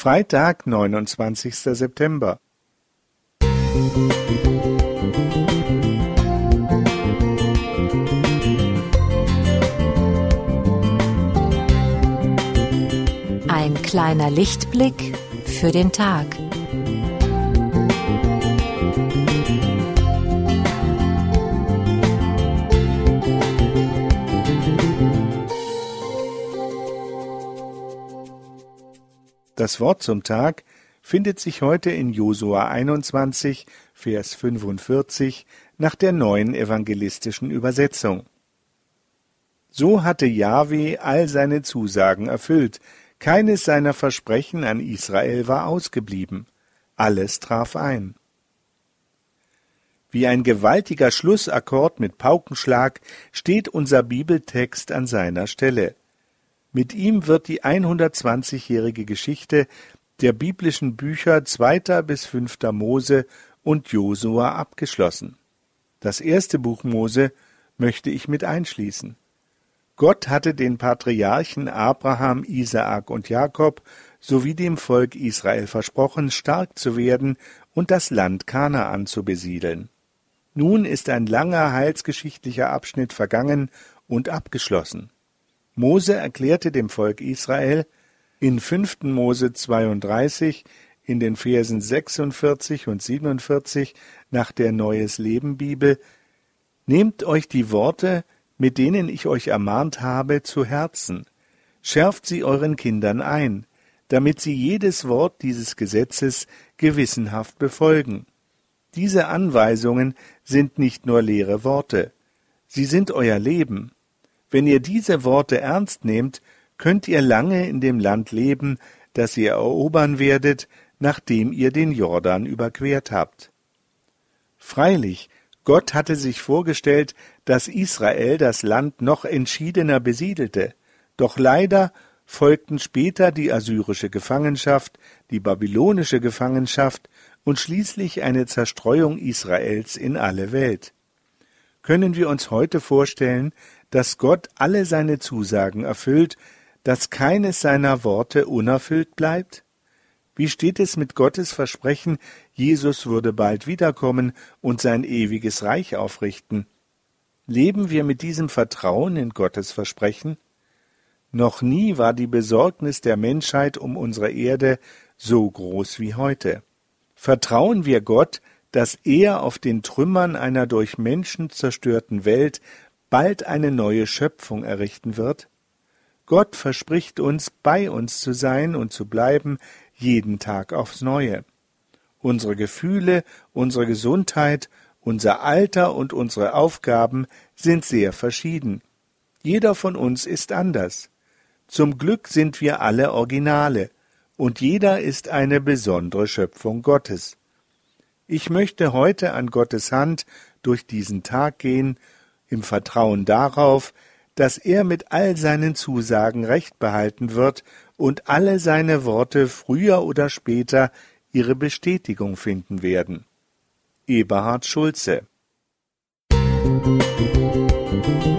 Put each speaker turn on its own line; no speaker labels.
Freitag, 29. September.
Ein kleiner Lichtblick für den Tag.
Das Wort zum Tag findet sich heute in Josua 21, Vers 45 nach der neuen evangelistischen Übersetzung. So hatte Jahwe all seine Zusagen erfüllt, keines seiner Versprechen an Israel war ausgeblieben, alles traf ein. Wie ein gewaltiger Schlussakkord mit Paukenschlag steht unser Bibeltext an seiner Stelle. Mit ihm wird die 120-jährige Geschichte der biblischen Bücher 2. bis 5. Mose und Josua abgeschlossen. Das erste Buch Mose möchte ich mit einschließen. Gott hatte den Patriarchen Abraham, Isaak und Jakob sowie dem Volk Israel versprochen, stark zu werden und das Land Kanaan zu besiedeln. Nun ist ein langer heilsgeschichtlicher Abschnitt vergangen und abgeschlossen. Mose erklärte dem Volk Israel in 5. Mose 32 in den Versen 46 und 47 nach der Neues Leben Bibel Nehmt euch die Worte, mit denen ich euch ermahnt habe, zu Herzen, schärft sie euren Kindern ein, damit sie jedes Wort dieses Gesetzes gewissenhaft befolgen. Diese Anweisungen sind nicht nur leere Worte, sie sind euer Leben. Wenn ihr diese Worte ernst nehmt, könnt ihr lange in dem Land leben, das ihr erobern werdet, nachdem ihr den Jordan überquert habt. Freilich, Gott hatte sich vorgestellt, dass Israel das Land noch entschiedener besiedelte, doch leider folgten später die assyrische Gefangenschaft, die babylonische Gefangenschaft und schließlich eine Zerstreuung Israels in alle Welt. Können wir uns heute vorstellen, dass Gott alle seine Zusagen erfüllt, dass keines seiner Worte unerfüllt bleibt? Wie steht es mit Gottes Versprechen, Jesus würde bald wiederkommen und sein ewiges Reich aufrichten? Leben wir mit diesem Vertrauen in Gottes Versprechen? Noch nie war die Besorgnis der Menschheit um unsere Erde so groß wie heute. Vertrauen wir Gott, dass er auf den Trümmern einer durch Menschen zerstörten Welt bald eine neue Schöpfung errichten wird? Gott verspricht uns, bei uns zu sein und zu bleiben, jeden Tag aufs neue. Unsere Gefühle, unsere Gesundheit, unser Alter und unsere Aufgaben sind sehr verschieden. Jeder von uns ist anders. Zum Glück sind wir alle Originale, und jeder ist eine besondere Schöpfung Gottes. Ich möchte heute an Gottes Hand durch diesen Tag gehen im Vertrauen darauf, dass er mit all seinen Zusagen Recht behalten wird und alle seine Worte früher oder später ihre Bestätigung finden werden. Eberhard Schulze Musik